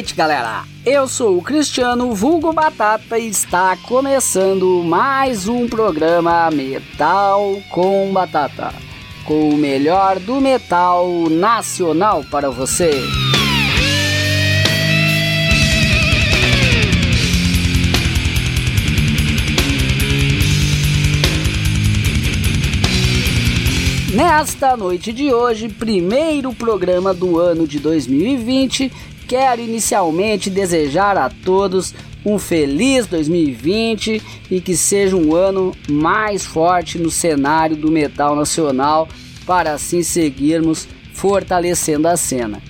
Noite, galera. Eu sou o Cristiano Vulgo Batata e está começando mais um programa Metal com Batata, com o melhor do metal nacional para você. Nesta noite de hoje, primeiro programa do ano de 2020, quero inicialmente desejar a todos um feliz 2020 e que seja um ano mais forte no cenário do metal nacional para assim seguirmos fortalecendo a cena.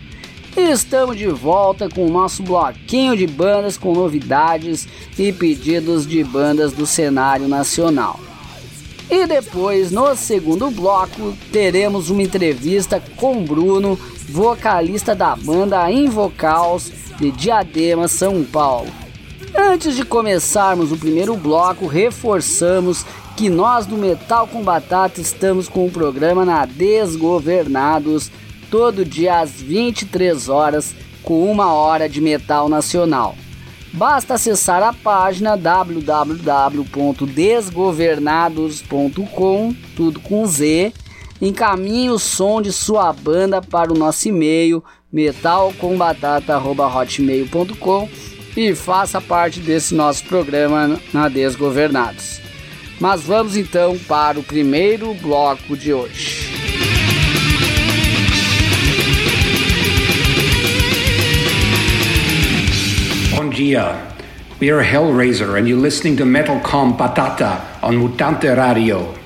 Estamos de volta com o nosso bloquinho de bandas com novidades e pedidos de bandas do cenário nacional. E depois, no segundo bloco, teremos uma entrevista com Bruno, vocalista da banda Invocals de Diadema, São Paulo. Antes de começarmos o primeiro bloco, reforçamos que nós do Metal com Batata estamos com o programa na Desgovernados, todo dia às 23 horas, com uma hora de metal nacional. Basta acessar a página www.desgovernados.com, tudo com Z. Encaminhe o som de sua banda para o nosso e-mail metalcombatata.hotmail.com e faça parte desse nosso programa na Desgovernados. Mas vamos então para o primeiro bloco de hoje. Bom dia. We are Hellraiser, and you're listening to Metalcom Patata on Mutante Radio.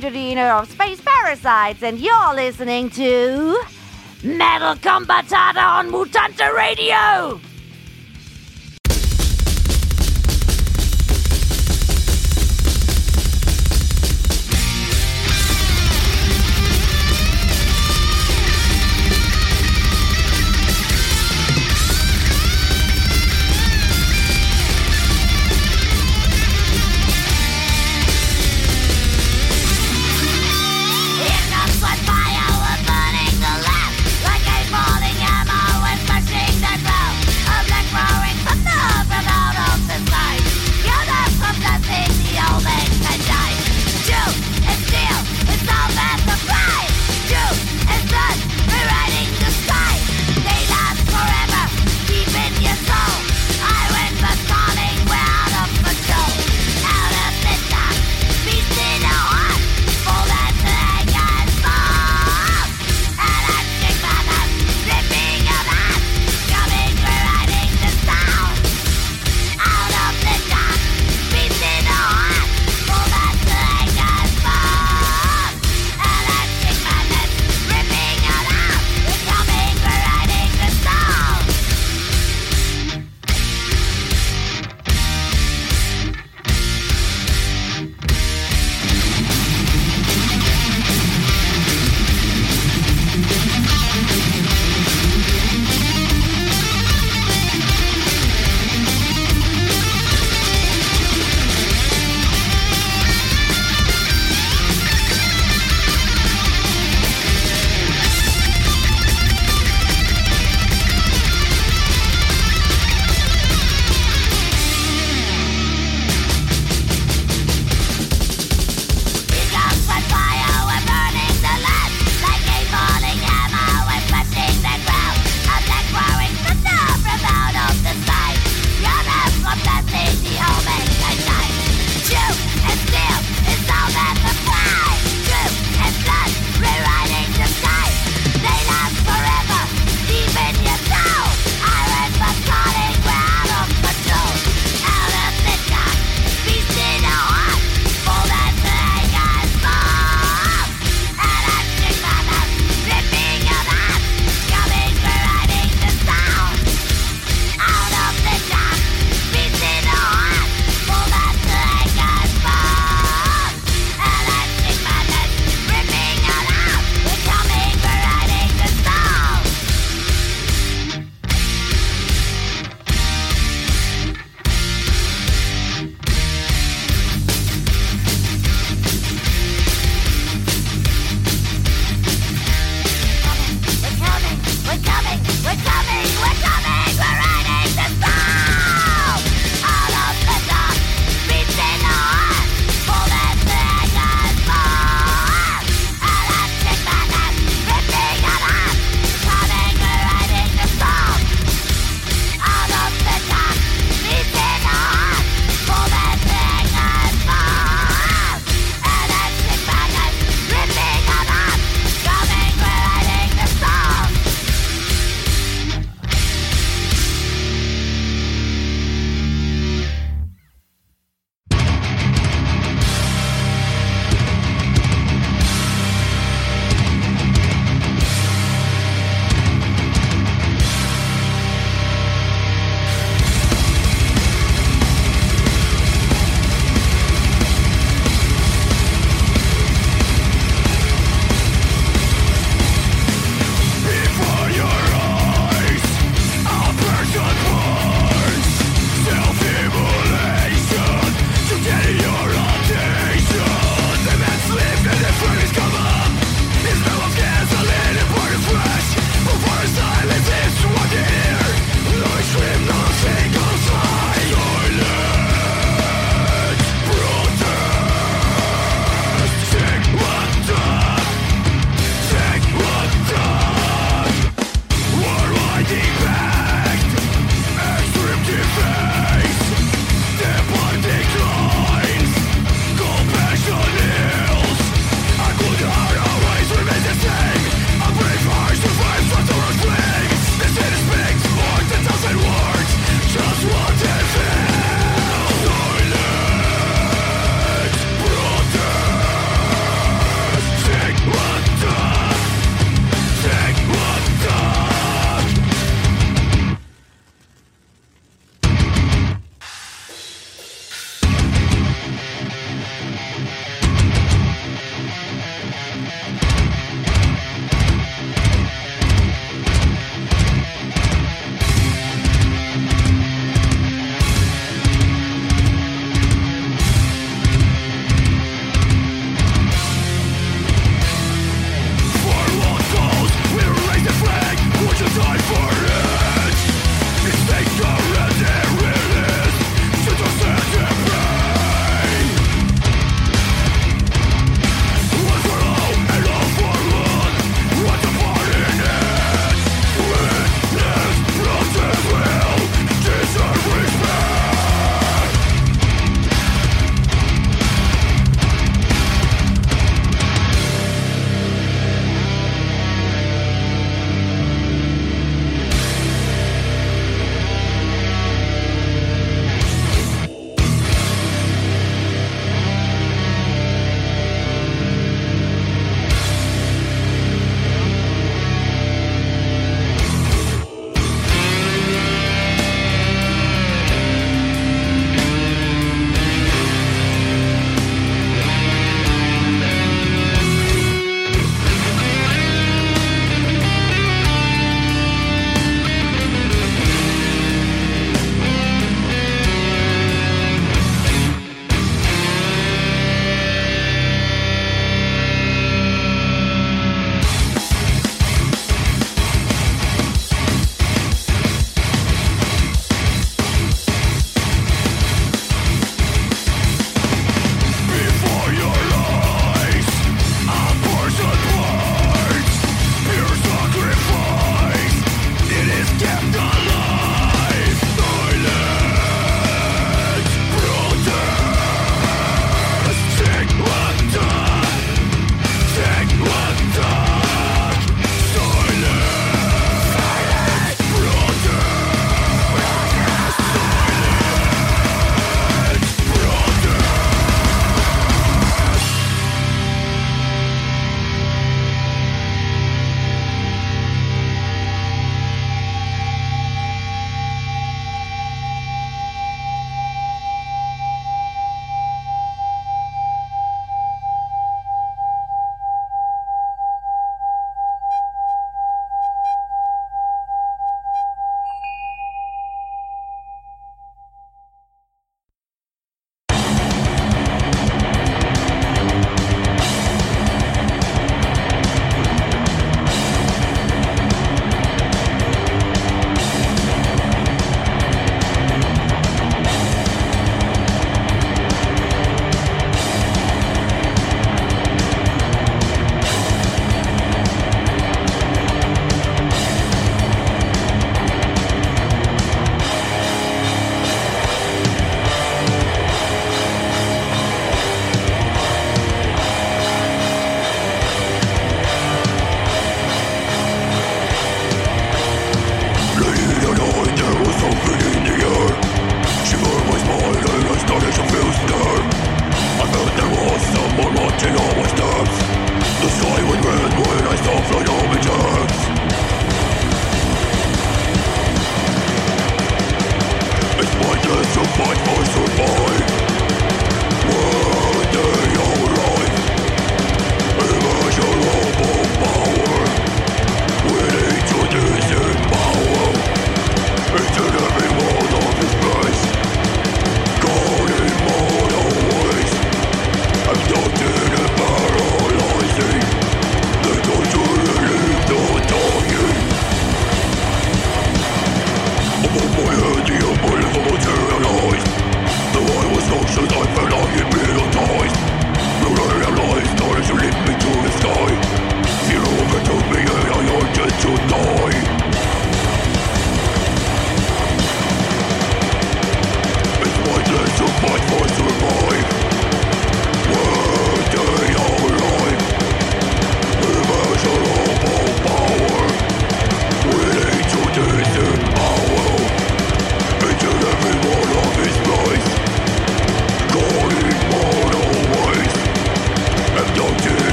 Is of Space Parasites, and you're listening to Metal Combatata on Mutanta Radio!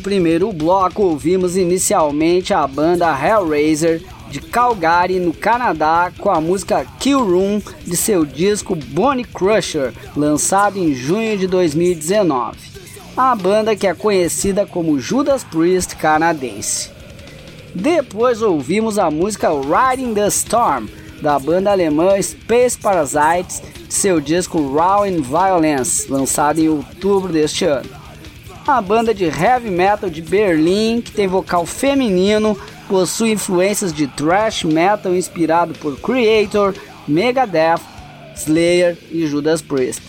Primeiro bloco, ouvimos inicialmente a banda Hellraiser de Calgary, no Canadá, com a música Kill Room de seu disco Bonnie Crusher, lançado em junho de 2019. A banda que é conhecida como Judas Priest canadense. Depois ouvimos a música Riding the Storm, da banda alemã Space Parasites, de seu disco Raw in Violence, lançado em outubro deste ano uma banda de heavy metal de Berlim que tem vocal feminino, possui influências de thrash metal inspirado por Creator, Megadeth, Slayer e Judas Priest.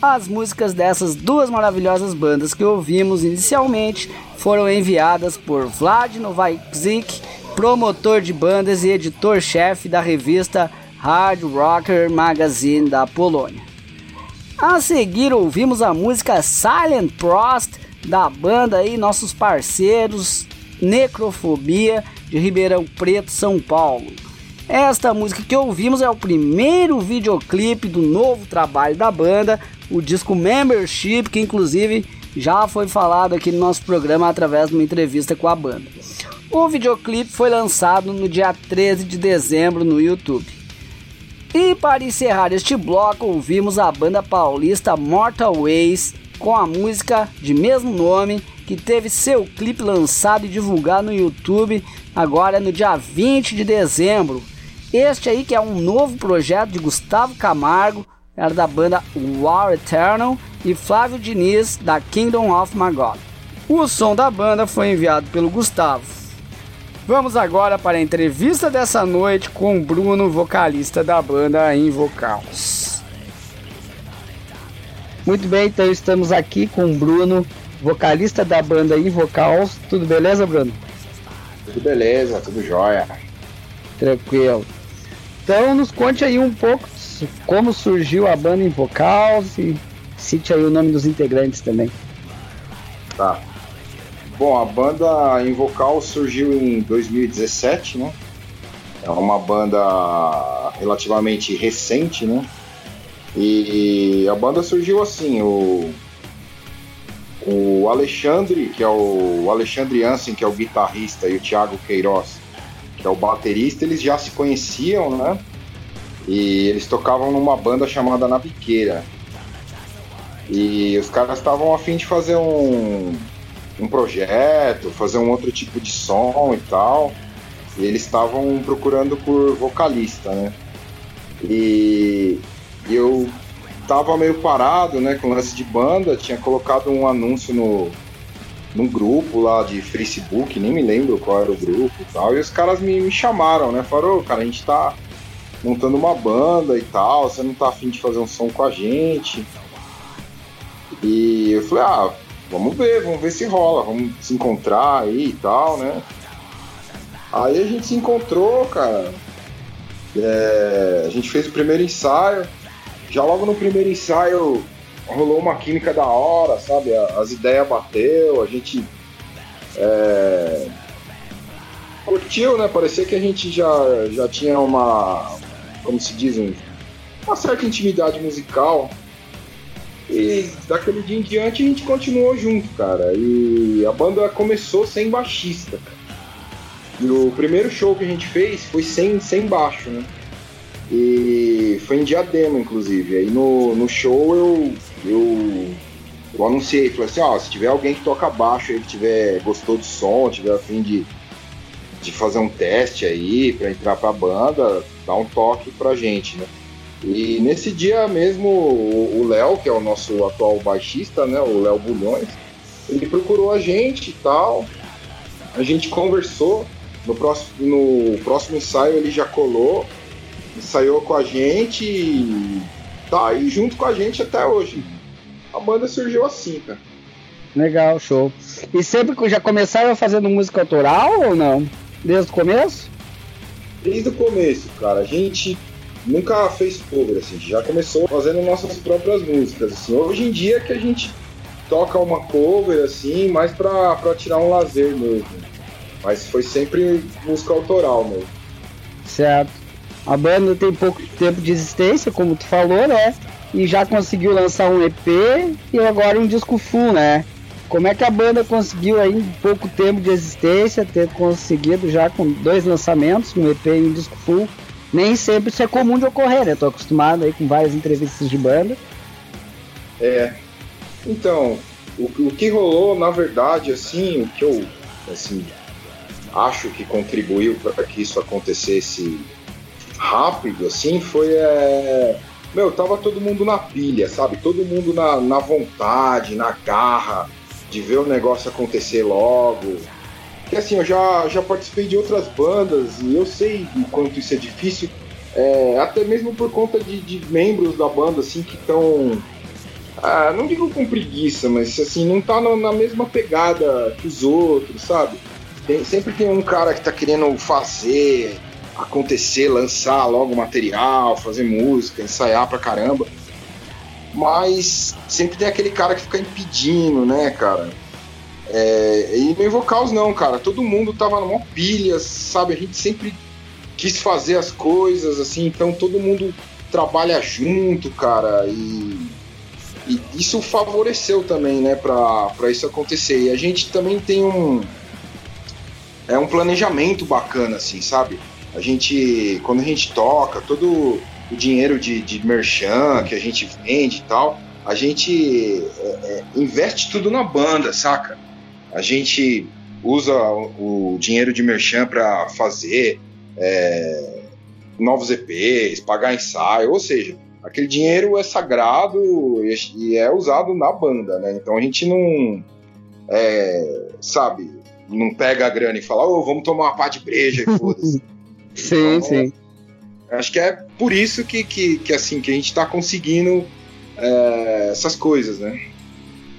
As músicas dessas duas maravilhosas bandas que ouvimos inicialmente foram enviadas por Vlad Novaczyk, promotor de bandas e editor-chefe da revista Hard Rocker Magazine da Polônia. A seguir ouvimos a música Silent Prost da banda aí, nossos parceiros Necrofobia de Ribeirão Preto, São Paulo. Esta música que ouvimos é o primeiro videoclipe do novo trabalho da banda, o disco Membership, que inclusive já foi falado aqui no nosso programa através de uma entrevista com a banda. O videoclipe foi lançado no dia 13 de dezembro no YouTube. E para encerrar este bloco, ouvimos a banda paulista Mortal Ways com a música de mesmo nome, que teve seu clipe lançado e divulgado no YouTube agora no dia 20 de dezembro. Este aí que é um novo projeto de Gustavo Camargo, era da banda War Eternal, e Flávio Diniz, da Kingdom of Magog. O som da banda foi enviado pelo Gustavo. Vamos agora para a entrevista dessa noite com o Bruno, vocalista da banda Invocals. Muito bem, então estamos aqui com o Bruno, vocalista da banda Invocals. Tudo beleza, Bruno? Tudo beleza, tudo jóia. Tranquilo. Então nos conte aí um pouco como surgiu a banda Invocals e cite aí o nome dos integrantes também. Tá. Bom, a banda Invocal surgiu em 2017, né? É uma banda relativamente recente, né? E a banda surgiu assim, o, o Alexandre, que é o, o Alexandre Hansen, que é o guitarrista, e o Thiago Queiroz, que é o baterista, eles já se conheciam, né? E eles tocavam numa banda chamada Naviqueira. E os caras estavam afim de fazer um, um projeto, fazer um outro tipo de som e tal. E eles estavam procurando por vocalista, né? E eu tava meio parado, né, com lance de banda, tinha colocado um anúncio no, num grupo lá de Facebook, nem me lembro qual era o grupo e tal, e os caras me, me chamaram, né, falaram, cara, a gente tá montando uma banda e tal, você não tá afim de fazer um som com a gente. E eu falei, ah, vamos ver, vamos ver se rola, vamos se encontrar aí e tal, né? Aí a gente se encontrou, cara. É, a gente fez o primeiro ensaio. Já logo no primeiro ensaio rolou uma química da hora, sabe? As ideias bateu, a gente é, curtiu, né? Parecia que a gente já, já tinha uma, como se diz, uma certa intimidade musical. E daquele dia em diante a gente continuou junto, cara. E a banda começou sem baixista. E o primeiro show que a gente fez foi sem, sem baixo, né? E foi em Diadema, inclusive. Aí no, no show eu, eu, eu anunciei, falei assim, ó, se tiver alguém que toca baixo aí, que tiver, gostou do som, tiver a fim de, de fazer um teste aí para entrar pra banda, dá um toque pra gente, né? E nesse dia mesmo, o Léo, que é o nosso atual baixista, né? O Léo Bulhões, ele procurou a gente e tal. A gente conversou. No próximo, no próximo ensaio ele já colou, ensaiou com a gente e tá aí junto com a gente até hoje. A banda surgiu assim, cara. Legal, show. E sempre que já começaram fazendo música autoral ou não? Desde o começo? Desde o começo, cara. A gente nunca fez cover, assim, já começou fazendo nossas próprias músicas, assim. Hoje em dia que a gente toca uma cover, assim, mais pra, pra tirar um lazer mesmo. Mas foi sempre música autoral mesmo. Certo. A banda tem pouco tempo de existência, como tu falou, né? E já conseguiu lançar um EP e agora um disco full, né? Como é que a banda conseguiu aí em pouco tempo de existência ter conseguido já com dois lançamentos, um EP e um disco full? Nem sempre isso é comum de ocorrer, né? Tô acostumado aí com várias entrevistas de banda. É. Então, o, o que rolou, na verdade, assim, o que eu assim, acho que contribuiu para que isso acontecesse rápido, assim, foi. É... Meu, tava todo mundo na pilha, sabe? Todo mundo na, na vontade, na garra de ver o negócio acontecer logo. Porque assim, eu já, já participei de outras bandas e eu sei o quanto isso é difícil, é, até mesmo por conta de, de, membros da banda assim que estão. Ah, não digo com preguiça, mas assim, não tá na, na mesma pegada que os outros, sabe? Tem, sempre tem um cara que tá querendo fazer, acontecer, lançar logo material, fazer música, ensaiar pra caramba. Mas sempre tem aquele cara que fica impedindo, né, cara? É, e no Invocals não, cara. Todo mundo tava numa pilha, sabe? A gente sempre quis fazer as coisas, assim, então todo mundo trabalha junto, cara, e, e isso favoreceu também, né, pra, pra isso acontecer. E a gente também tem um. É um planejamento bacana, assim, sabe? A gente, quando a gente toca, todo, o dinheiro de, de merchan que a gente vende e tal, a gente é, é, investe tudo na banda, saca? A gente usa o, dinheiro de merchan para fazer é, novos EPs, pagar ensaio, ou seja, aquele dinheiro é sagrado e é usado na banda, né? Então a gente não, é, sabe, não pega a grana e fala, ô, oh, vamos tomar uma pá de breja e foda-se. sim, então, sim. Acho que é por isso que, que, que assim, que a gente está conseguindo é, essas coisas, né?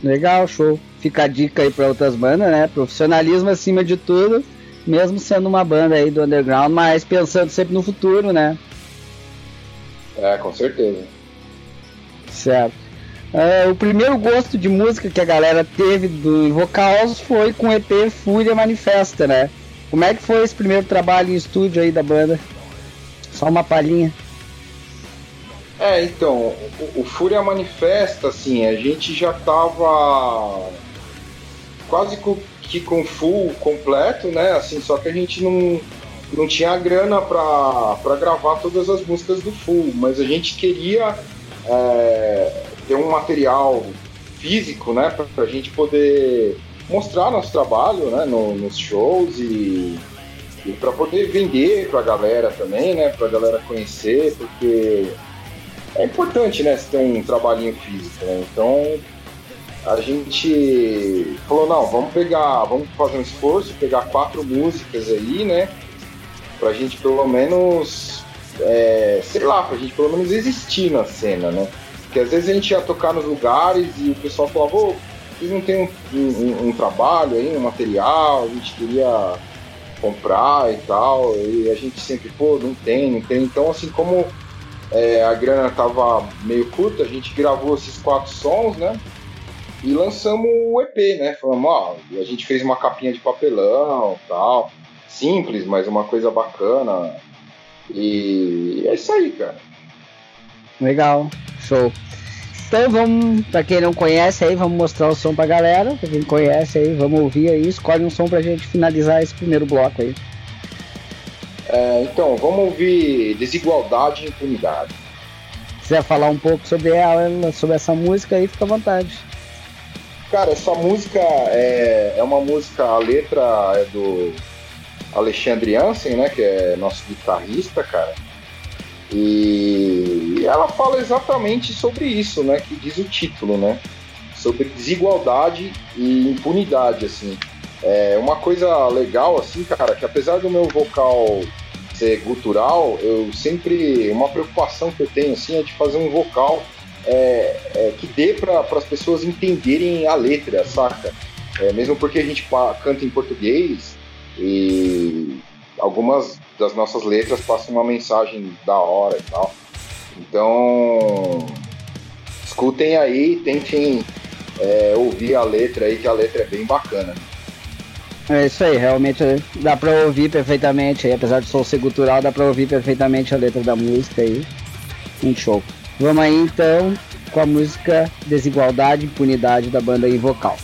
Legal, show. Fica a dica aí para outras bandas, né? Profissionalismo acima de tudo, mesmo sendo uma banda aí do underground, mas pensando sempre no futuro, né? É, com certeza. Certo. É, o primeiro gosto de música que a galera teve do Vocals foi com o EP Fúria Manifesta, né? Como é que foi esse primeiro trabalho em estúdio aí da banda? Só uma palhinha. É, então, o, o Fúria Manifesta, assim, a gente já tava quase que com full completo, né? Assim, só que a gente não, não tinha grana para gravar todas as músicas do full, mas a gente queria é, ter um material físico, né? Pra, a gente poder mostrar nosso trabalho, né? No, nos shows e, e para poder vender para a galera também, né? Para a galera conhecer, porque é importante, né? Você ter um trabalhinho físico, né? Então a gente falou, não, vamos pegar, vamos fazer um esforço, pegar quatro músicas aí, né? Pra gente pelo menos, é, sei lá, pra gente pelo menos existir na cena, né? Porque às vezes a gente ia tocar nos lugares e o pessoal falava, ô, vocês não tem um, um, um trabalho aí, um material, a gente queria comprar e tal, e a gente sempre, pô, não tem, não tem. Então, assim, como é, a grana tava meio curta, a gente gravou esses quatro sons, né? E lançamos o EP, né? Falamos, ó, a gente fez uma capinha de papelão tal. Simples, mas uma coisa bacana. E é isso aí, cara. Legal, show. Então vamos, pra quem não conhece aí, vamos mostrar o som pra galera. Pra quem conhece aí, vamos ouvir aí, escolhe um som pra gente finalizar esse primeiro bloco aí. É, então, vamos ouvir Desigualdade e Impunidade. Se quiser falar um pouco sobre ela, sobre essa música aí, fica à vontade. Cara, essa música é, é uma música, a letra é do Alexandre Jansen, né? Que é nosso guitarrista, cara. E ela fala exatamente sobre isso, né? Que diz o título, né? Sobre desigualdade e impunidade, assim. É uma coisa legal, assim, cara, que apesar do meu vocal ser gutural, eu sempre. Uma preocupação que eu tenho, assim, é de fazer um vocal é, é, que dê para as pessoas entenderem a letra, saca? É, mesmo porque a gente canta em português e algumas das nossas letras passam uma mensagem da hora e tal. Então, escutem aí, tentem é, ouvir a letra aí, que a letra é bem bacana. É isso aí, realmente dá pra ouvir perfeitamente aí, apesar de som ser gutural, dá pra ouvir perfeitamente a letra da música aí. Um show. Vamos aí então com a música Desigualdade e Impunidade da banda Invocal.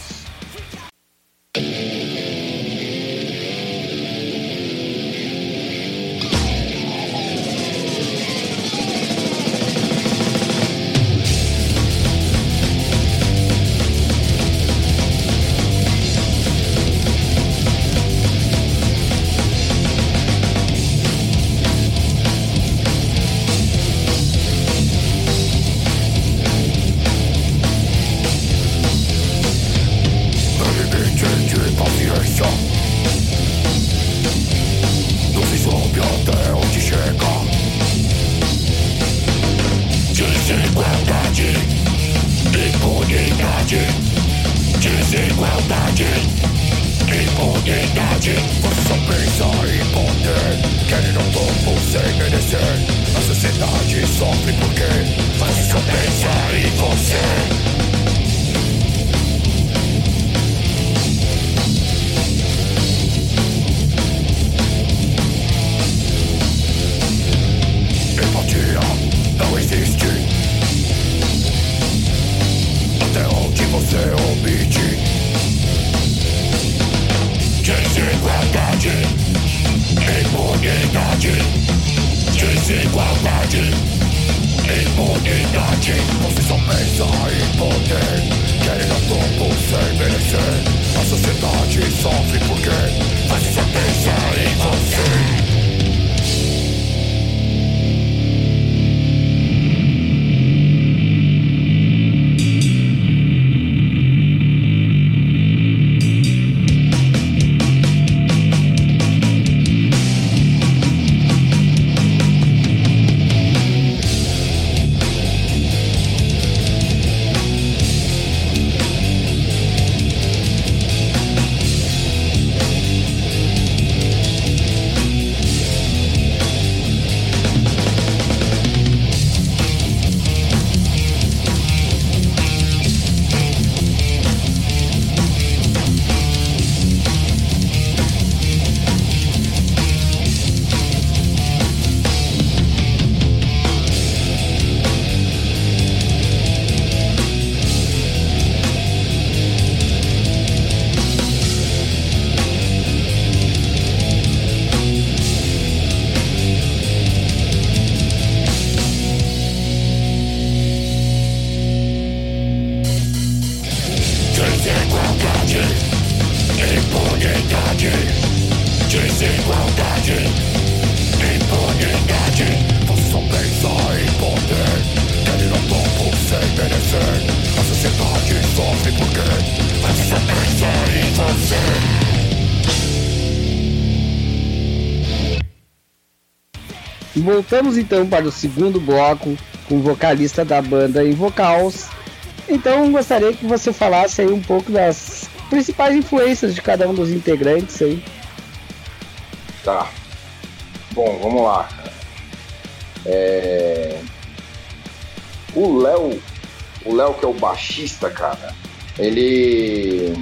Voltamos então para o segundo bloco com o vocalista da banda em vocals. Então gostaria que você falasse aí um pouco das principais influências de cada um dos integrantes aí. Tá. Bom, vamos lá. É... O Léo, o Léo que é o baixista, cara, ele.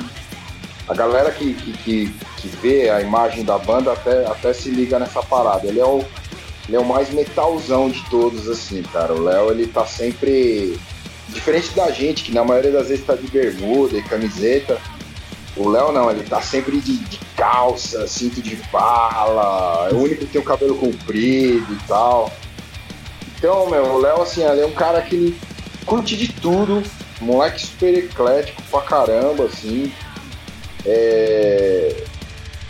A galera que, que, que, vê a imagem da banda até, até se liga nessa parada. Ele é o ele é o mais metalzão de todos, assim, cara. O Léo, ele tá sempre. Diferente da gente, que na maioria das vezes tá de bermuda e camiseta. O Léo não, ele tá sempre de, de, calça, cinto de bala, é o único que tem o cabelo comprido e tal. Então, meu, o Léo, assim, ele é um cara que curte de tudo, moleque super eclético pra caramba, assim. É...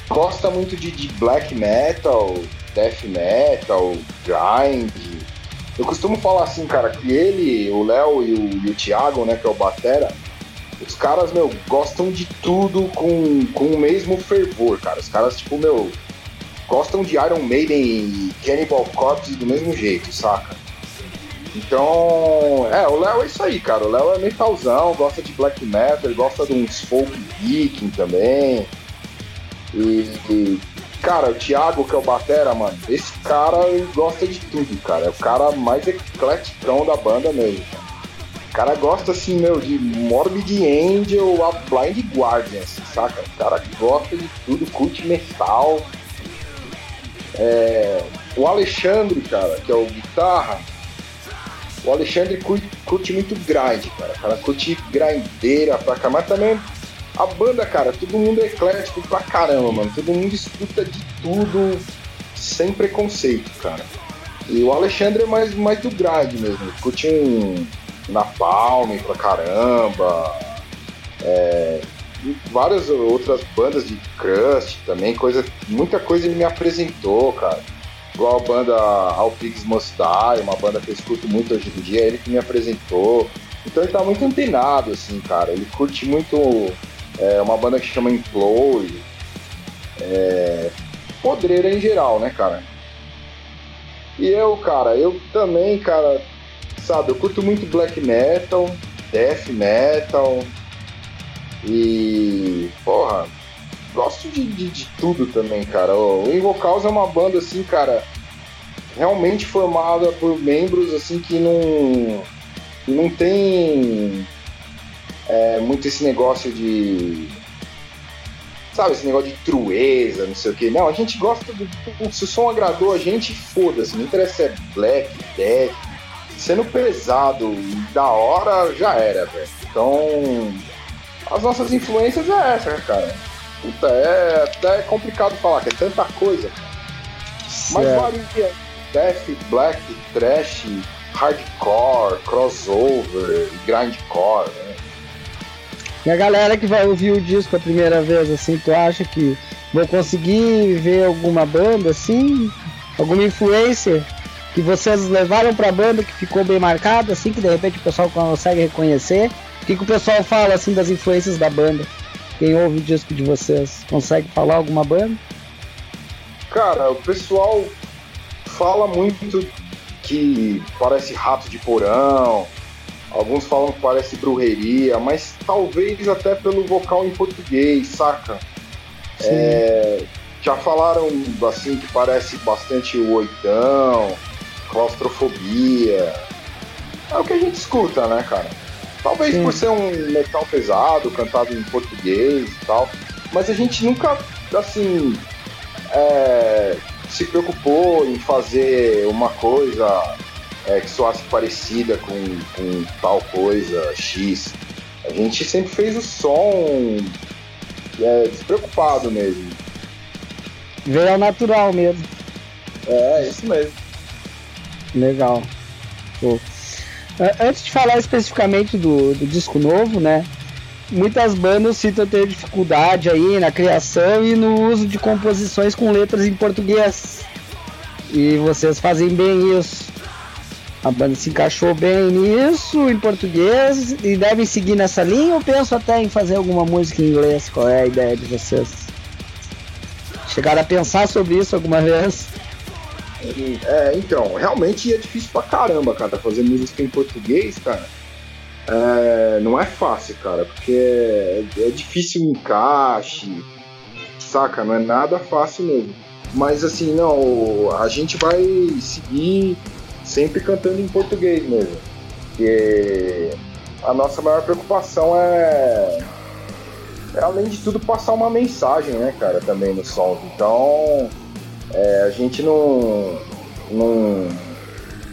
Gosta muito de, de black metal, death metal, grind. Eu costumo falar assim, cara, que ele, o Léo e o, e o Thiago, né, que é o Batera, os caras, meu, gostam de tudo com, com o mesmo fervor, cara. Os caras, tipo, meu, gostam de Iron Maiden e Cannibal Corpse do mesmo jeito, saca? Então, é, o Léo é isso aí, cara. O Léo é metalzão, gosta de black metal, gosta de uns folk viking também. E, e Cara, o Thiago, que é o Batera, mano, esse cara gosta de tudo, cara. É o cara mais eclético da banda mesmo. Cara. O cara gosta, assim, meu, de Morbid Angel a Blind Guardian, assim, saca? O cara gosta de tudo, curte metal. É... O Alexandre, cara, que é o guitarra, o Alexandre curte, curte muito grind, cara. O cara curte grindeira pra cá, mas também a banda, cara, todo mundo é eclético pra caramba, mano. Todo mundo escuta de tudo sem preconceito, cara. E o Alexandre é mais, mais do grind mesmo. Curte um Napalm pra caramba. É, várias outras bandas de crust também, coisa, muita coisa ele me apresentou, cara. Igual a banda All Pigs Must Die, uma banda que eu escuto muito hoje em dia, ele que me apresentou. Então ele tá muito antenado, assim, cara. Ele curte muito é uma banda que chama Implode. É, podreira em geral, né, cara? E eu, cara, eu também, cara, sabe, eu curto muito black metal, death metal e, porra, gosto de, de, de tudo também, cara. O Invocals é uma banda, assim, cara, realmente formada por membros, assim, que não, não tem é, muito esse negócio de. Sabe, esse negócio de trueza, não sei o que. Não, a gente gosta do. Se o som agradou a gente, foda-se. Não interessa se é black, death. Sendo pesado da hora, já era, velho. Então. As nossas influências é essa, cara. Puta, é até complicado falar, que é tanta coisa, cara. Mas varia. Death, black, trash, hardcore, crossover, grindcore, né? E a galera que vai ouvir o disco a primeira vez, assim, tu acha que vou conseguir ver alguma banda, assim, alguma influência que vocês levaram pra banda que ficou bem marcada, assim, que de repente o pessoal consegue reconhecer? O que, que o pessoal fala, assim, das influências da banda? Quem ouve o disco de vocês, consegue falar alguma banda? Cara, o pessoal fala muito que parece rato de porão, alguns falam que parece brujeria, mas talvez até pelo vocal em português, saca? É, já falaram assim que parece bastante o oitão, claustrofobia. É o que a gente escuta, né, cara? Talvez Sim. por ser um metal pesado, cantado em português e tal, mas a gente nunca, assim, é, se preocupou em fazer uma coisa é, que soasse parecida com, com tal coisa X. A gente sempre fez o som é, despreocupado mesmo. Veio ao natural mesmo. É, isso mesmo. Legal. Pô. Antes de falar especificamente do, do disco novo, né? muitas bandas citam ter dificuldade aí na criação e no uso de composições com letras em português. E vocês fazem bem isso. A banda se encaixou bem nisso em português e devem seguir nessa linha ou penso até em fazer alguma música em inglês? Qual é a ideia de vocês? Chegaram a pensar sobre isso alguma vez? É, então, realmente é difícil pra caramba, cara, fazer música em português, cara é, não é fácil, cara, porque é, é difícil o encaixe, saca? Não é nada fácil mesmo. Mas assim, não, a gente vai seguir sempre cantando em português mesmo. Porque a nossa maior preocupação é, é além de tudo, passar uma mensagem, né, cara, também no som. Então, é, a gente não, não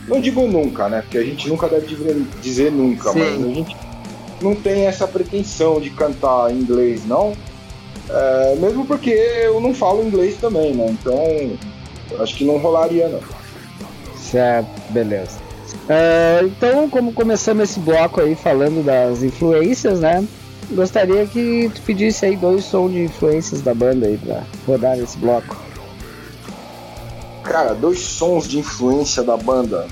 não digo nunca, né? Porque a gente nunca deve dizer nunca, Sim. mas a gente não tem essa pretensão de cantar em inglês, não. É, mesmo porque eu não falo inglês também, né? Então acho que não rolaria, não. Certo, beleza. É, então, como começamos esse bloco aí falando das influências, né? Gostaria que tu pedisse aí dois sons de influências da banda aí pra rodar nesse bloco. Cara, dois sons de influência da banda.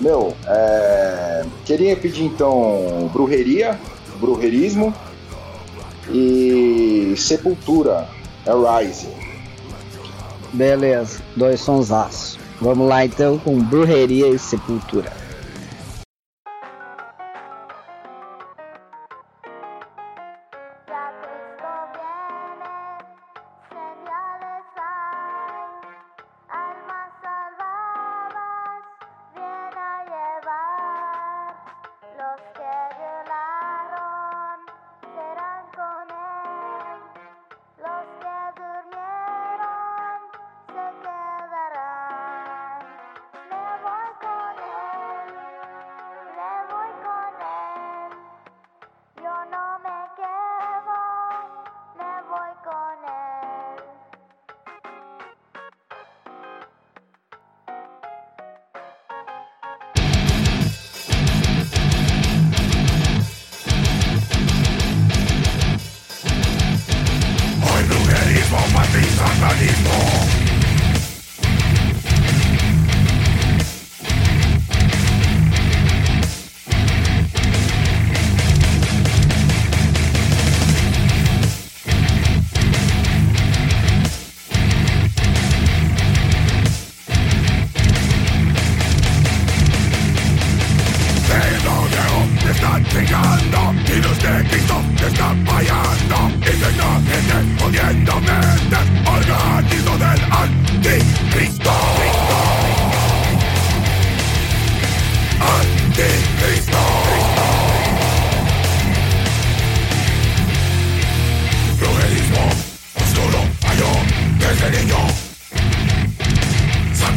Meu, é... queria pedir então brujeria, brujerismo e sepultura, Arise. Beleza, dois sonsaços. Vamos lá então com brujeria e sepultura.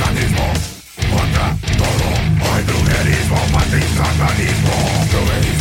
satanismo contra todo. Hoy brujerismo, patriz, satanismo. Brujerismo.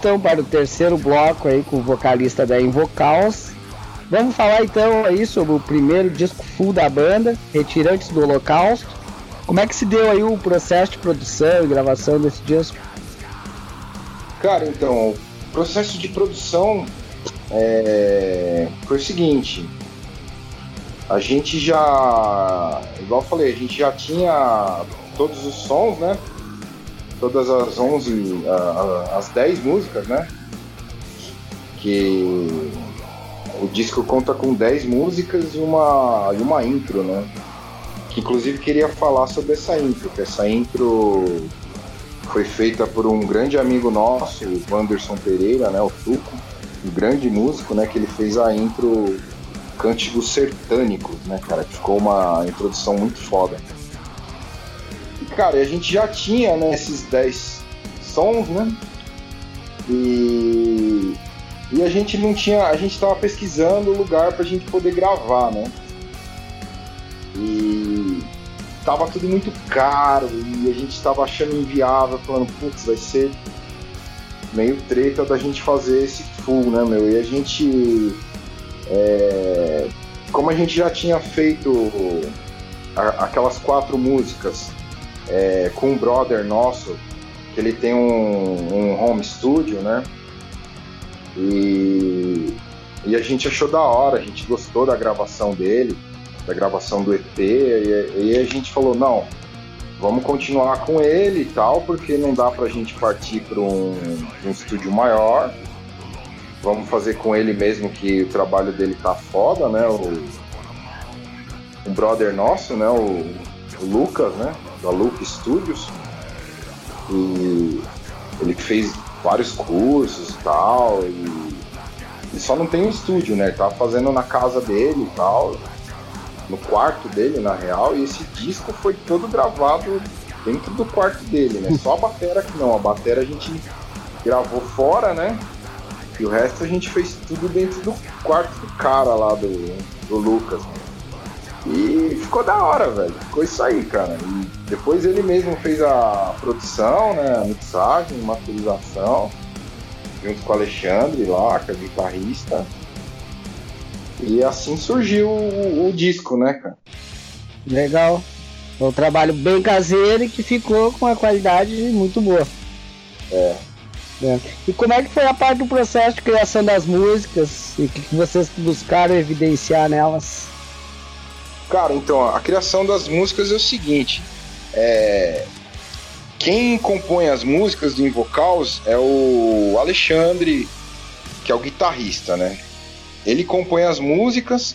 Então para o terceiro bloco aí com o vocalista da Invocals. Vamos falar então aí sobre o primeiro disco full da banda, Retirantes do Holocausto. Como é que se deu aí o processo de produção e gravação desse disco? Cara, então, o processo de produção é... foi o seguinte. A gente já, igual eu falei, a gente já tinha todos os sons, né? Todas as 11, as 10 músicas, né? Que o disco conta com 10 músicas e uma, e uma intro, né? Que inclusive queria falar sobre essa intro, que essa intro foi feita por um grande amigo nosso, o Wanderson Pereira, né? O Tuco, um grande músico, né? Que ele fez a intro Cânticos Sertânicos, né, cara? Ficou uma introdução muito foda cara, a gente já tinha né, esses 10 sons, né? E, e a gente não tinha. A gente estava pesquisando o lugar pra gente poder gravar, né? E tava tudo muito caro e a gente estava achando inviável, falando, putz, vai ser meio treta da gente fazer esse full, né, meu? E a gente. É, como a gente já tinha feito aquelas quatro músicas é, com um brother nosso, que ele tem um, um home studio, né? E, e a gente achou da hora, a gente gostou da gravação dele. da gravação do EP, e, e a gente falou, não, vamos continuar com ele e tal, porque não dá pra gente partir para um, um estúdio maior. Vamos fazer com ele mesmo que o trabalho dele tá foda, né? O, um brother nosso, né? O, o Lucas, né? Da Luke Studios. E ele fez vários cursos e tal. E, e só não tem um estúdio, né? Ele tá fazendo na casa dele e tal no quarto dele, na real, e esse disco foi todo gravado dentro do quarto dele, né? Só a bateria que não, a bateria a gente gravou fora, né? E o resto a gente fez tudo dentro do quarto do cara lá, do, do Lucas. Né? E ficou da hora, velho. Ficou isso aí, cara. E depois ele mesmo fez a produção, né? A mixagem, masterização, junto com o Alexandre lá, que é guitarrista. E assim surgiu o, o disco, né, cara? Legal. É um trabalho bem caseiro e que ficou com uma qualidade muito boa. É. é. E como é que foi a parte do processo de criação das músicas e o que, que vocês buscaram evidenciar nelas? Cara, então, a criação das músicas é o seguinte. É... Quem compõe as músicas do Invocals é o Alexandre, que é o guitarrista, né? Ele compõe as músicas,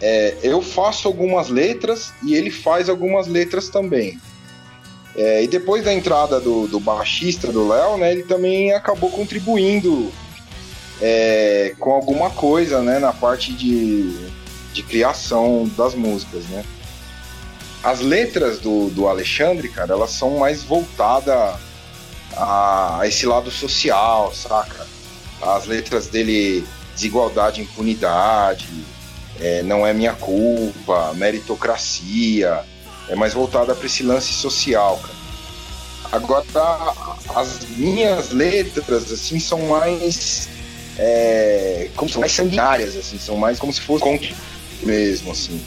é, eu faço algumas letras e ele faz algumas letras também. É, e depois da entrada do, do baixista, do Léo, né, ele também acabou contribuindo é, com alguma coisa né, na parte de, de criação das músicas. Né. As letras do, do Alexandre, cara, elas são mais voltadas a, a esse lado social, saca? As letras dele desigualdade, impunidade, é, não é minha culpa, meritocracia, é mais voltada para esse lance social, cara. Agora, as minhas letras, assim, são mais. É, como são mais sanguinárias, assim, são mais como se fosse conto mesmo, assim.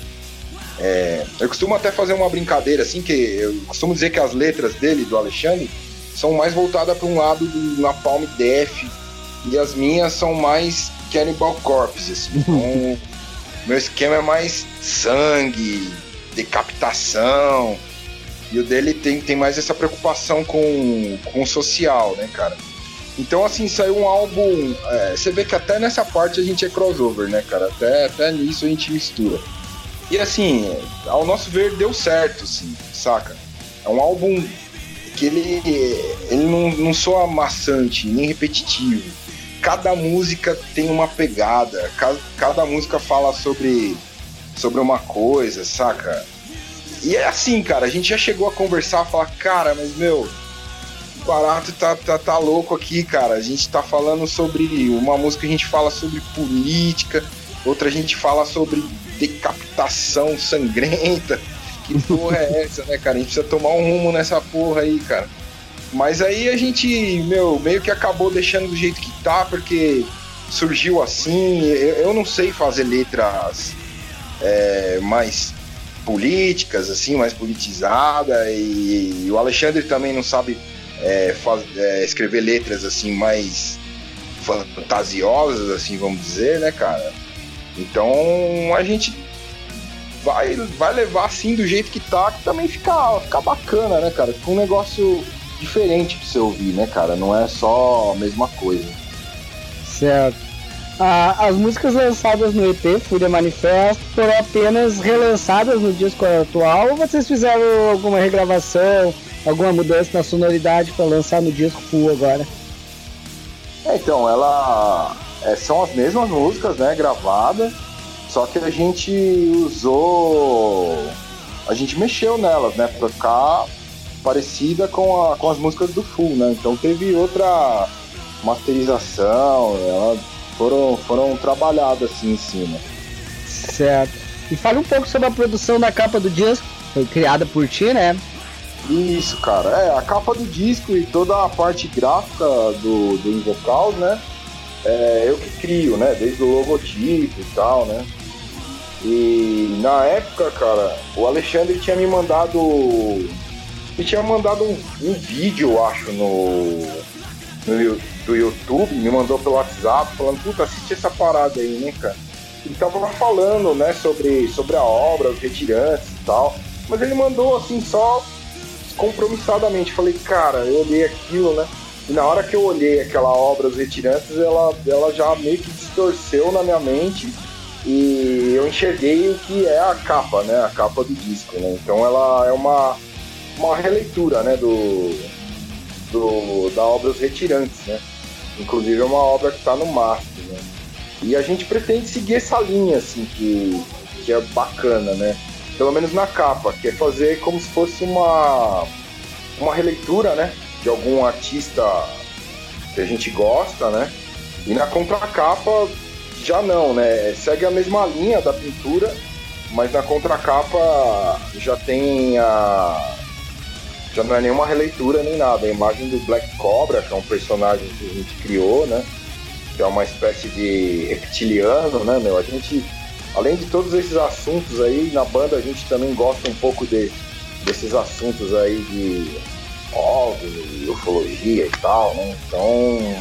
É, eu costumo até fazer uma brincadeira, assim, que eu costumo dizer que as letras dele, do Alexandre, são mais voltadas para um lado do Napalm Def, e as minhas são mais Cannibal Corpse, assim. Então, meu esquema é mais sangue, decapitação. E o dele tem, tem mais essa preocupação com, com o social, né, cara? Então, assim, saiu um álbum. É, você vê que até nessa parte a gente é crossover, né, cara? Até, até nisso a gente mistura. E assim, ao nosso ver, deu certo, assim, saca? É um álbum que ele, ele não, não soa maçante, nem repetitivo cada música tem uma pegada, cada, cada música fala sobre, sobre uma coisa, saca? E é assim, cara, a gente já chegou a conversar, falar, cara, mas meu, o barato tá, tá, tá louco aqui, cara. A gente tá falando sobre. Uma música a gente fala sobre política, outra a gente fala sobre decapitação sangrenta. Que porra é essa, né, cara? A gente precisa tomar um rumo nessa porra aí, cara. Mas aí a gente, meu, meio que acabou deixando do jeito que tá, porque surgiu assim. Eu, eu não sei fazer letras é, mais políticas, assim, mais politizada, e, e, o Alexandre também não sabe é, faz, é, escrever letras assim mais fantasiosas, assim, vamos dizer, né, cara? Então a gente vai, vai levar assim do jeito que tá, que também fica, fica bacana, né, cara? Fica um negócio diferente pra você ouvir, né, cara? Não é só a mesma coisa. Certo. Ah, as músicas lançadas no EP Fúria Manifesto foram apenas relançadas no disco atual ou vocês fizeram alguma regravação, alguma mudança na sonoridade para lançar no disco full agora? É, então, ela é, são as mesmas músicas, né, gravadas, só que a gente usou, a gente mexeu nelas, né, para ficar parecida com, a, com as músicas do Full, né? Então teve outra masterização, elas foram, foram trabalhadas assim em cima. Certo. E fale um pouco sobre a produção da capa do disco, foi criada por ti, né? Isso, cara. É, a capa do disco e toda a parte gráfica do, do Invocal, né? É, eu que crio, né? Desde o logotipo e tal, né? E na época, cara, o Alexandre tinha me mandado ele tinha mandado um, um vídeo, eu acho, no, no do YouTube, me mandou pelo WhatsApp, falando, puta, assiste essa parada aí, né, cara? ele tava falando, né, sobre, sobre a obra, os retirantes e tal. Mas ele mandou assim, só compromissadamente. Falei, cara, eu olhei aquilo, né? E na hora que eu olhei aquela obra, Os Retirantes, ela, ela já meio que distorceu na minha mente e eu enxerguei o que é a capa, né? A capa do disco, né? Então ela é uma, uma releitura, né? Do, do, da obra Os Retirantes, né? Inclusive é uma obra que está no Master, né? E a gente pretende seguir essa linha, assim, que, que é bacana, né? Pelo menos na capa, que é fazer como se fosse uma, uma releitura, né? De algum artista que a gente gosta, né? E na contracapa já não, né? Segue a mesma linha da pintura, mas na contracapa já tem a. Já não é nenhuma releitura nem nada. A imagem do Black Cobra, que é um personagem que a gente criou, né? Que é uma espécie de reptiliano, né, meu? A gente, além de todos esses assuntos aí, na banda a gente também gosta um pouco de, desses assuntos aí de OVNI, ufologia e tal, né? Então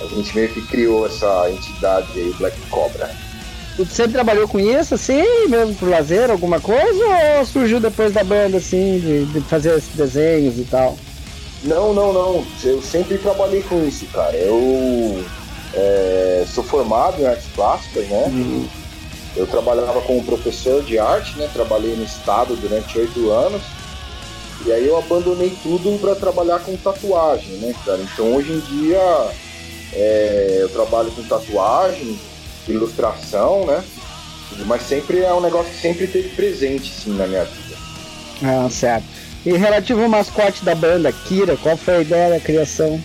a gente meio que criou essa entidade aí, Black Cobra. Tu sempre trabalhou com isso, assim, mesmo por lazer, alguma coisa, ou surgiu depois da banda, assim, de, de fazer esses desenhos e tal? Não, não, não. Eu sempre trabalhei com isso, cara. Eu é, sou formado em artes plásticas, né? Uhum. Eu trabalhava como professor de arte, né? Trabalhei no estado durante oito anos. E aí eu abandonei tudo para trabalhar com tatuagem, né, cara? Então hoje em dia é, eu trabalho com tatuagem, ilustração, né? Mas sempre é um negócio que sempre teve presente, sim, na minha vida. Ah, certo. E relativo ao mascote da banda, Kira, qual foi a ideia da criação?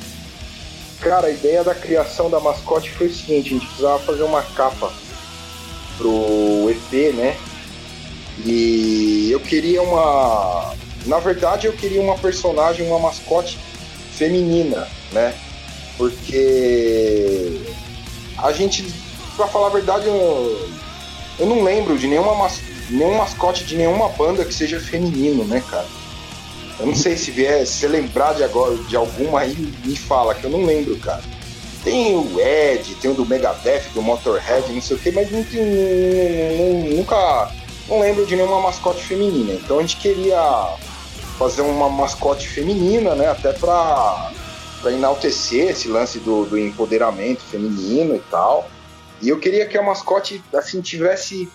Cara, a ideia da criação da mascote foi o seguinte, a gente precisava fazer uma capa pro EP, né? E eu queria uma. Na verdade eu queria uma personagem, uma mascote feminina, né? Porque a gente, pra falar a verdade, eu, eu não lembro de nenhuma mas, nenhum mascote de nenhuma banda que seja feminino, né, cara? Eu não sei se vier, se lembrar de agora de alguma aí, me fala, que eu não lembro, cara. Tem o Ed, tem o do Megadeth, do Motorhead, não sei o que, mas não, não, nunca não lembro de nenhuma mascote feminina. Então a gente queria fazer uma mascote feminina, né? Até pra para enaltecer esse lance do, do empoderamento feminino e tal. E eu queria que a mascote assim tivesse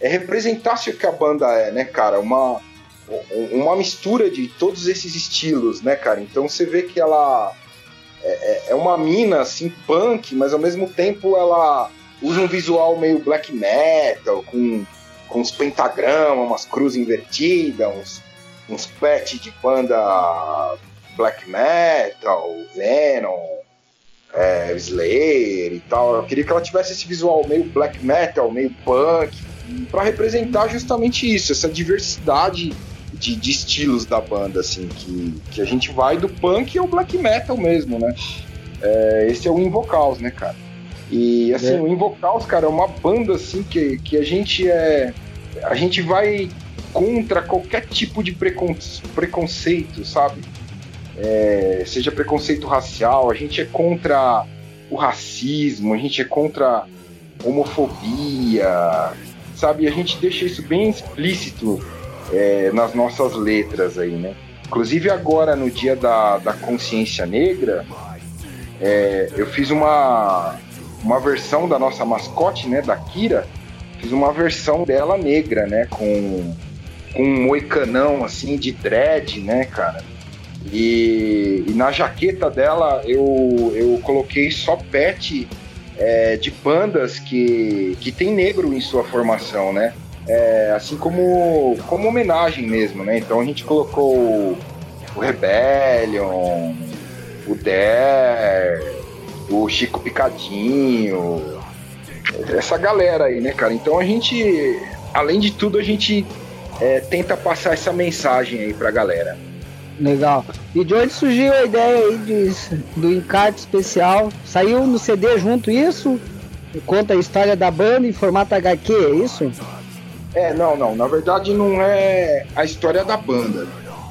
é, representasse o que a banda é, né, cara? Uma uma mistura de todos esses estilos, né, cara? Então você vê que ela é, é, é uma mina assim punk, mas ao mesmo tempo ela usa um visual meio black metal com com uns pentagramas, umas cruzes invertidas, uns, uns pets de banda black metal, Venom, é, Slayer e tal. Eu queria que ela tivesse esse visual meio black metal, meio punk, para representar justamente isso, essa diversidade de, de, estilos da banda, assim, que, que a gente vai do punk ao black metal mesmo, né? É, esse é o Invocals, né, cara? E assim, é. o Invocals, cara, é uma banda assim que, que a gente é. A gente vai contra qualquer tipo de preconceito, sabe? é, seja preconceito racial, a gente é contra o racismo, a gente é contra homofobia, sabe? A gente deixa isso bem explícito é, nas nossas letras aí, né? Inclusive agora no dia da, da consciência negra, é, eu fiz uma, uma versão da nossa mascote, né, da Kira, fiz uma versão dela negra, né, com, com um moicanão assim de dread, né, cara? E, e, na jaqueta dela eu, eu coloquei só pet é, de bandas que, que tem negro em sua formação, né? É, assim como, como homenagem mesmo, né? Então a gente colocou o Rebellion, o Dare, o Chico Picadinho, essa galera aí, né, cara? Então a gente, além de tudo, a gente é, tenta passar essa mensagem aí pra galera. Legal. E de onde surgiu a ideia aí de, do encarte especial? Saiu no CD junto isso? Conta a história da banda em formato HQ, é isso? É, não, não. Na verdade não é a história da banda.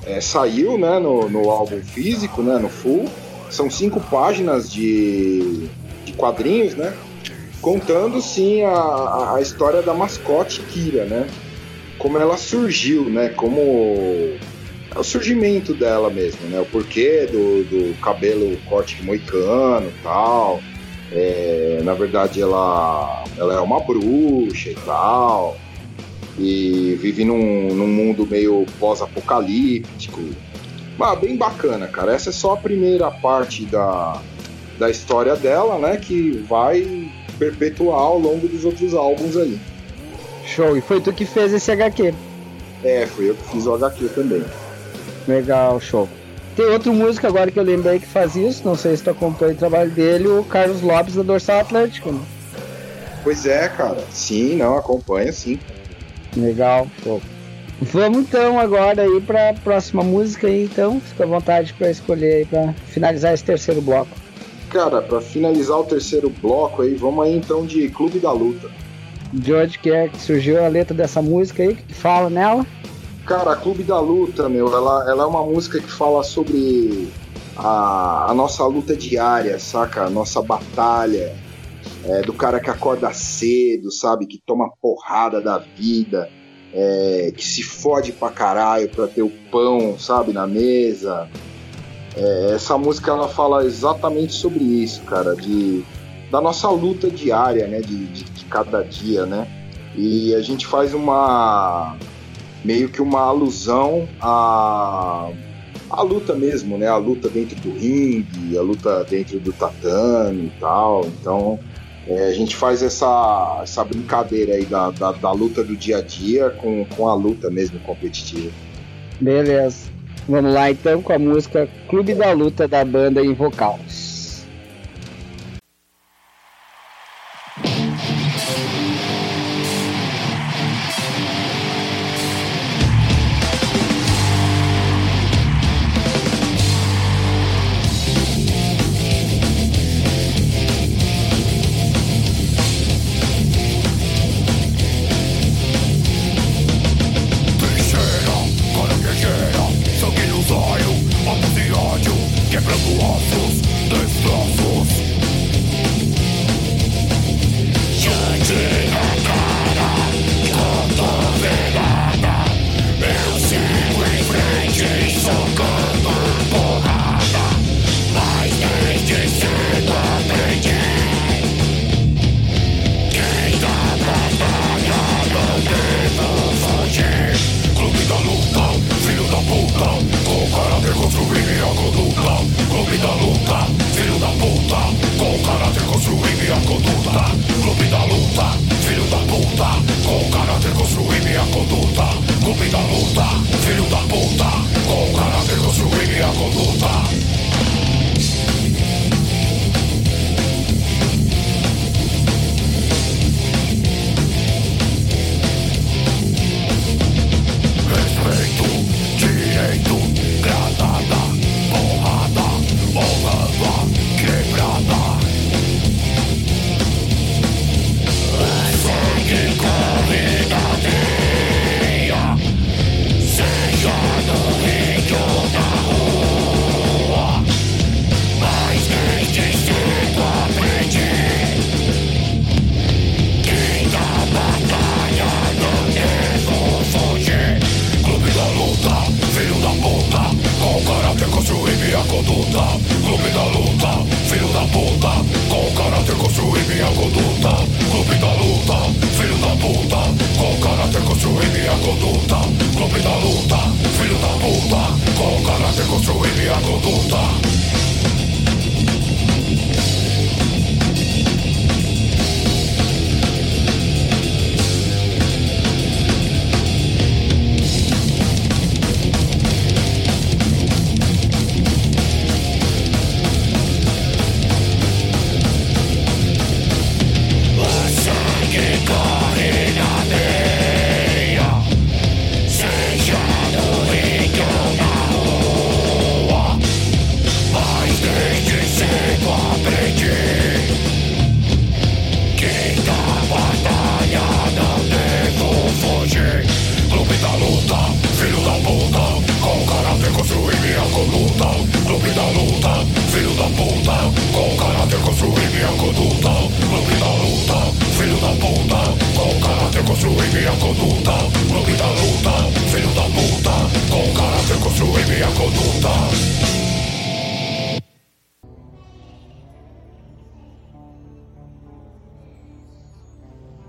É, saiu né, no, no álbum físico, né, no full. São cinco páginas de, de quadrinhos, né? contando sim a, a história da mascote Kira, né? Como ela surgiu, né? Como é o surgimento dela mesmo, né? O porquê do, do cabelo corte moicano e tal. É, na verdade, ela, ela é uma bruxa e tal. E vive num, num mundo meio pós-apocalíptico. Mas bem bacana, cara. Essa é só a primeira parte da, da história dela, né? Que vai perpetuar ao longo dos outros álbuns ali. Show, e foi tu que fez esse HQ? É, fui eu que fiz o HQ também. Legal, show. Tem outro músico agora que eu lembrei que faz isso, não sei se tu acompanha o trabalho dele, o Carlos Lopes da Dorsal Atlântico. Né? Pois é, cara. Sim, não, acompanha sim. Legal, show. Vamos então agora aí para próxima música aí, então. Fica à vontade para escolher aí para finalizar esse terceiro bloco. Cara, para finalizar o terceiro bloco aí, vamos aí então de Clube da Luta. De onde que é que surgiu a letra dessa música aí? Que fala nela? Cara, Clube da Luta, meu, ela, ela é uma música que fala sobre a, a nossa luta diária, saca? A nossa batalha. É, do cara que acorda cedo, sabe? Que toma porrada da vida, é, que se fode pra caralho pra ter o pão, sabe? Na mesa. É, essa música ela fala exatamente sobre isso, cara, de da nossa luta diária, né, de, de, de cada dia, né? E a gente faz uma meio que uma alusão à, à luta mesmo, né? A luta dentro do ringue, a luta dentro do tatame e tal. Então é, a gente faz essa, essa brincadeira aí da, da, da, luta do dia a dia com, com a luta mesmo competitiva. Beleza. Vamos lá então com a música Clube da Luta da banda em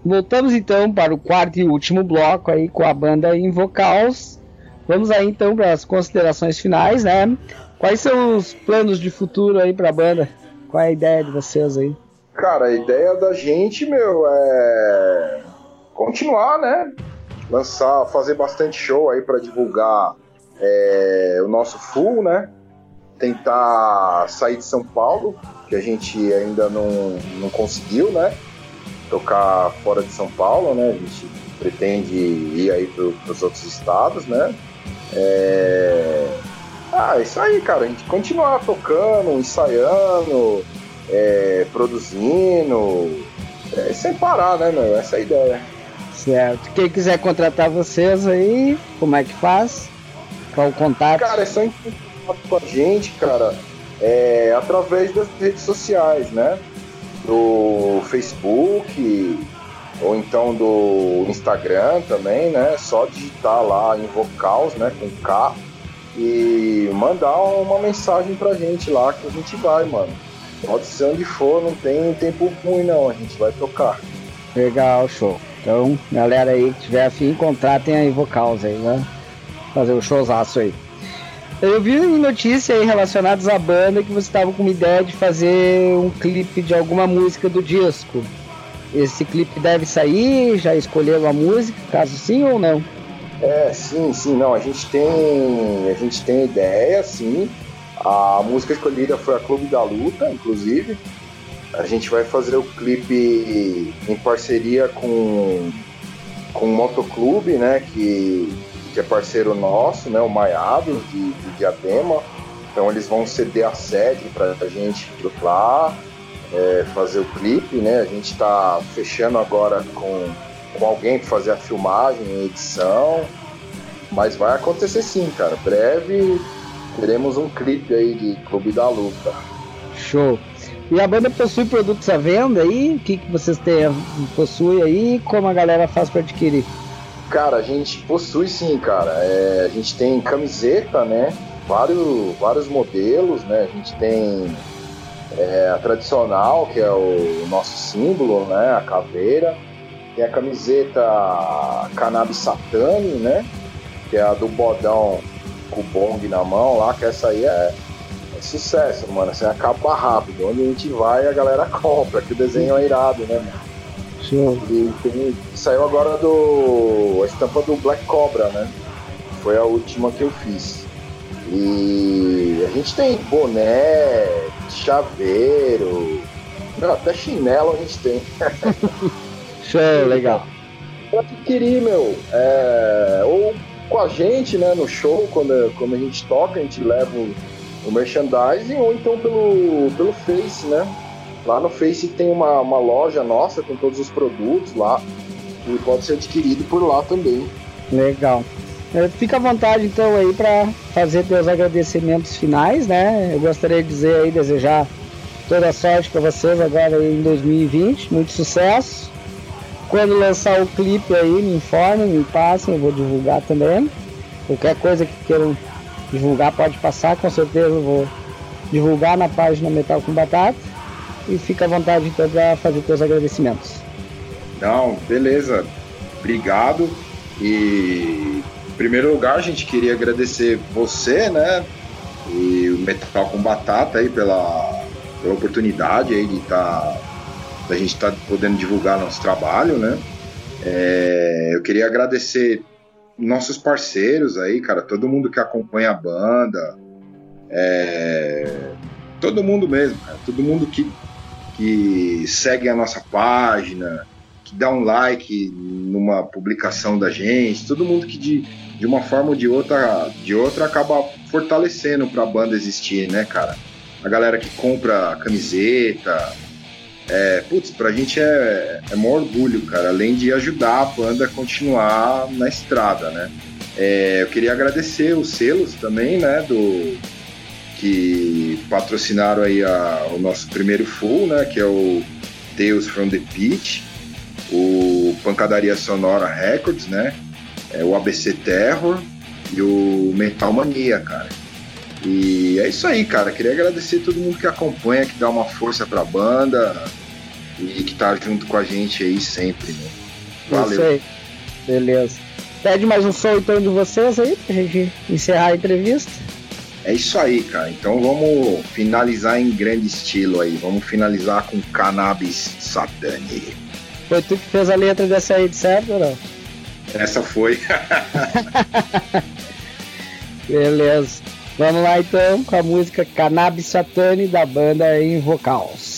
Voltamos então para o quarto e último bloco aí com a banda Invocals. Vamos aí então para as considerações finais, né? Quais são os planos de futuro aí para a banda? Qual é a ideia de vocês aí? Cara, a ideia da gente, meu, é continuar, né? Lançar, fazer bastante show aí para divulgar é, o nosso full, né? Tentar sair de São Paulo, que a gente ainda não, não conseguiu, né? Tocar fora de São Paulo, né? A gente pretende ir aí para os outros estados, né? É... Ah, isso aí, cara. A gente continuar tocando, ensaiando, é, produzindo, é, sem parar, né, meu? Essa é a ideia. Certo. Quem quiser contratar vocês aí, como é que faz? Qual o contato? Cara, é só entrar com a gente, cara, é, através das redes sociais, né? Do Facebook, ou então do Instagram também, né? Só digitar lá em vocals, né? Com K e mandar uma mensagem pra gente lá que a gente vai, mano. Pode ser onde for, não tem tempo ruim não, a gente vai tocar. Legal, show. Então, galera aí que tiver afim, contratem aí vocals aí, né? Fazer o um showzaço aí. Eu vi notícia aí relacionadas à banda que você estava com uma ideia de fazer um clipe de alguma música do disco. Esse clipe deve sair? Já escolheram a música, caso sim ou não? É, sim, sim, não. A gente tem, a gente tem ideia, sim. A música escolhida foi a Clube da Luta, inclusive. A gente vai fazer o clipe em parceria com, com o Motoclube, né? Que, que é parceiro nosso, né? O Maiados, de, de Diadema. Então eles vão ceder a sede para a gente lá é, fazer o clipe, né? A gente está fechando agora com, com alguém para fazer a filmagem e edição. Mas vai acontecer sim, cara. Breve teremos um clipe aí de Clube da Luta. Show. E a banda possui produtos à venda aí? O que, que vocês têm, possui aí? Como a galera faz para adquirir? Cara, a gente possui sim, cara. É, a gente tem camiseta, né? Vários, vários modelos, né? A gente tem é, a tradicional, que é o nosso símbolo, né? A caveira. Tem a camiseta Cannabis Satani, né? Que é a do bodão com o bong na mão lá, que essa aí é, é sucesso, mano. Você acaba rápido. Onde a gente vai, a galera compra, que o desenho é irado, né, mano? Show. E tem, saiu agora do. a estampa do Black Cobra, né? Foi a última que eu fiz. E a gente tem boné, chaveiro, não, até chinelo a gente tem. Show, legal. Pra adquirir, meu, é, ou com a gente, né, no show, quando, quando a gente toca, a gente leva o, o merchandising, ou então pelo, pelo Face, né? Lá no Face tem uma, uma loja nossa com todos os produtos lá, e pode ser adquirido por lá também. Legal. É, fica à vontade então aí para fazer teus agradecimentos finais, né? Eu gostaria de dizer aí, desejar toda a sorte para vocês agora em 2020, muito sucesso. Quando lançar o clipe aí, me informem, me passem, eu vou divulgar também. Qualquer coisa que queiram divulgar pode passar, com certeza eu vou divulgar na página Metal com Batata. E fica à vontade então para fazer seus agradecimentos. Não, beleza. Obrigado. E em primeiro lugar, a gente queria agradecer você, né? E o Metal com Batata aí pela, pela oportunidade aí de tá da gente estar tá podendo divulgar nosso trabalho, né? É, eu queria agradecer nossos parceiros aí, cara, todo mundo que acompanha a banda, é, todo mundo mesmo, cara, todo mundo que, que segue a nossa página, que dá um like numa publicação da gente, todo mundo que de, de uma forma ou de outra, de outra acaba fortalecendo para a banda existir, né, cara? A galera que compra camiseta, é, putz, pra gente é, é um orgulho, cara, além de ajudar a banda a continuar na estrada, né? É, eu queria agradecer os selos também, né, do que patrocinaram aí a, o nosso primeiro full, né, que é o Tales from the Pit, o Pancadaria Sonora Records, né? É o ABC Terror e o Metal Mania, cara. E é isso aí, cara. Queria agradecer todo mundo que acompanha, que dá uma força pra banda e que tá junto com a gente aí sempre, né? Valeu. Isso aí. Beleza. Pede mais um som então de vocês aí pra gente encerrar a entrevista. É isso aí, cara. Então vamos finalizar em grande estilo aí. Vamos finalizar com Cannabis Satani. Foi tu que fez a letra dessa aí, certo ou não? Essa foi. Beleza. Vamos lá então com a música Cannabis Satani da banda em vocals.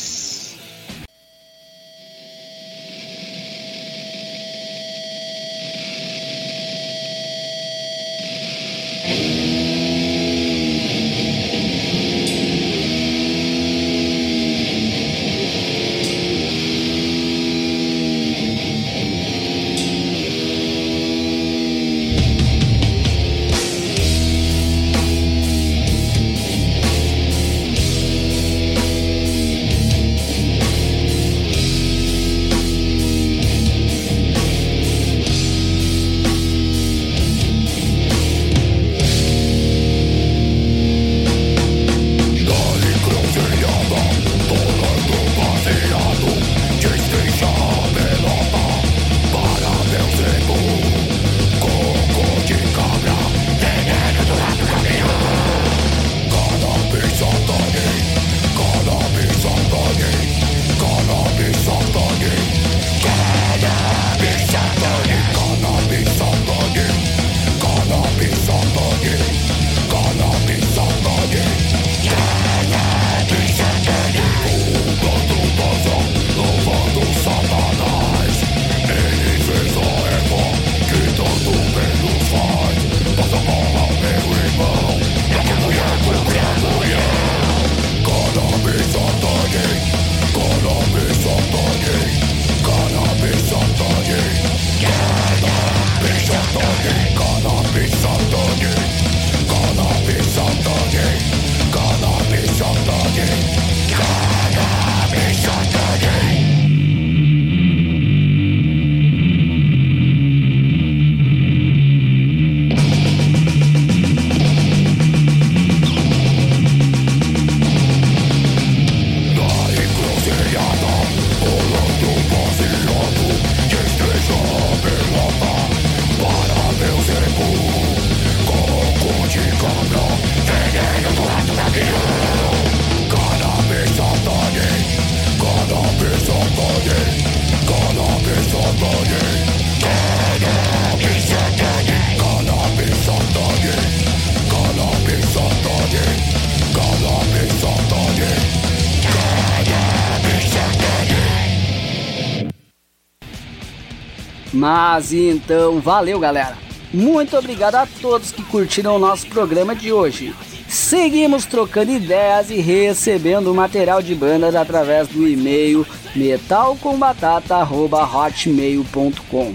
Então, valeu galera. Muito obrigado a todos que curtiram o nosso programa de hoje. Seguimos trocando ideias e recebendo material de bandas através do e-mail metalcombatata@hotmail.com.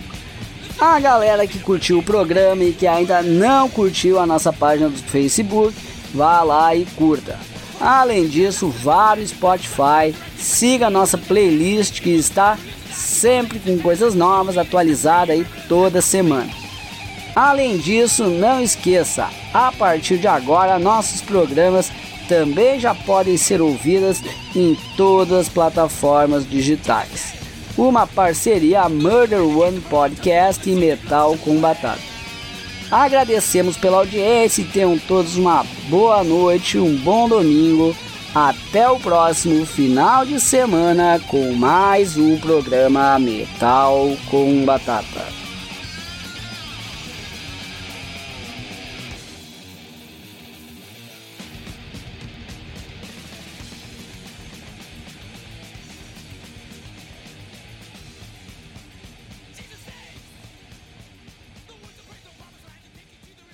A galera que curtiu o programa e que ainda não curtiu a nossa página do Facebook, vá lá e curta. Além disso, vá no Spotify, siga a nossa playlist que está sempre com coisas novas atualizadas aí toda semana. Além disso, não esqueça, a partir de agora nossos programas também já podem ser ouvidos em todas as plataformas digitais. Uma parceria Murder One Podcast e Metal com Batata. Agradecemos pela audiência e tenham todos uma boa noite, um bom domingo até o próximo final de semana com mais um programa Metal com Batata.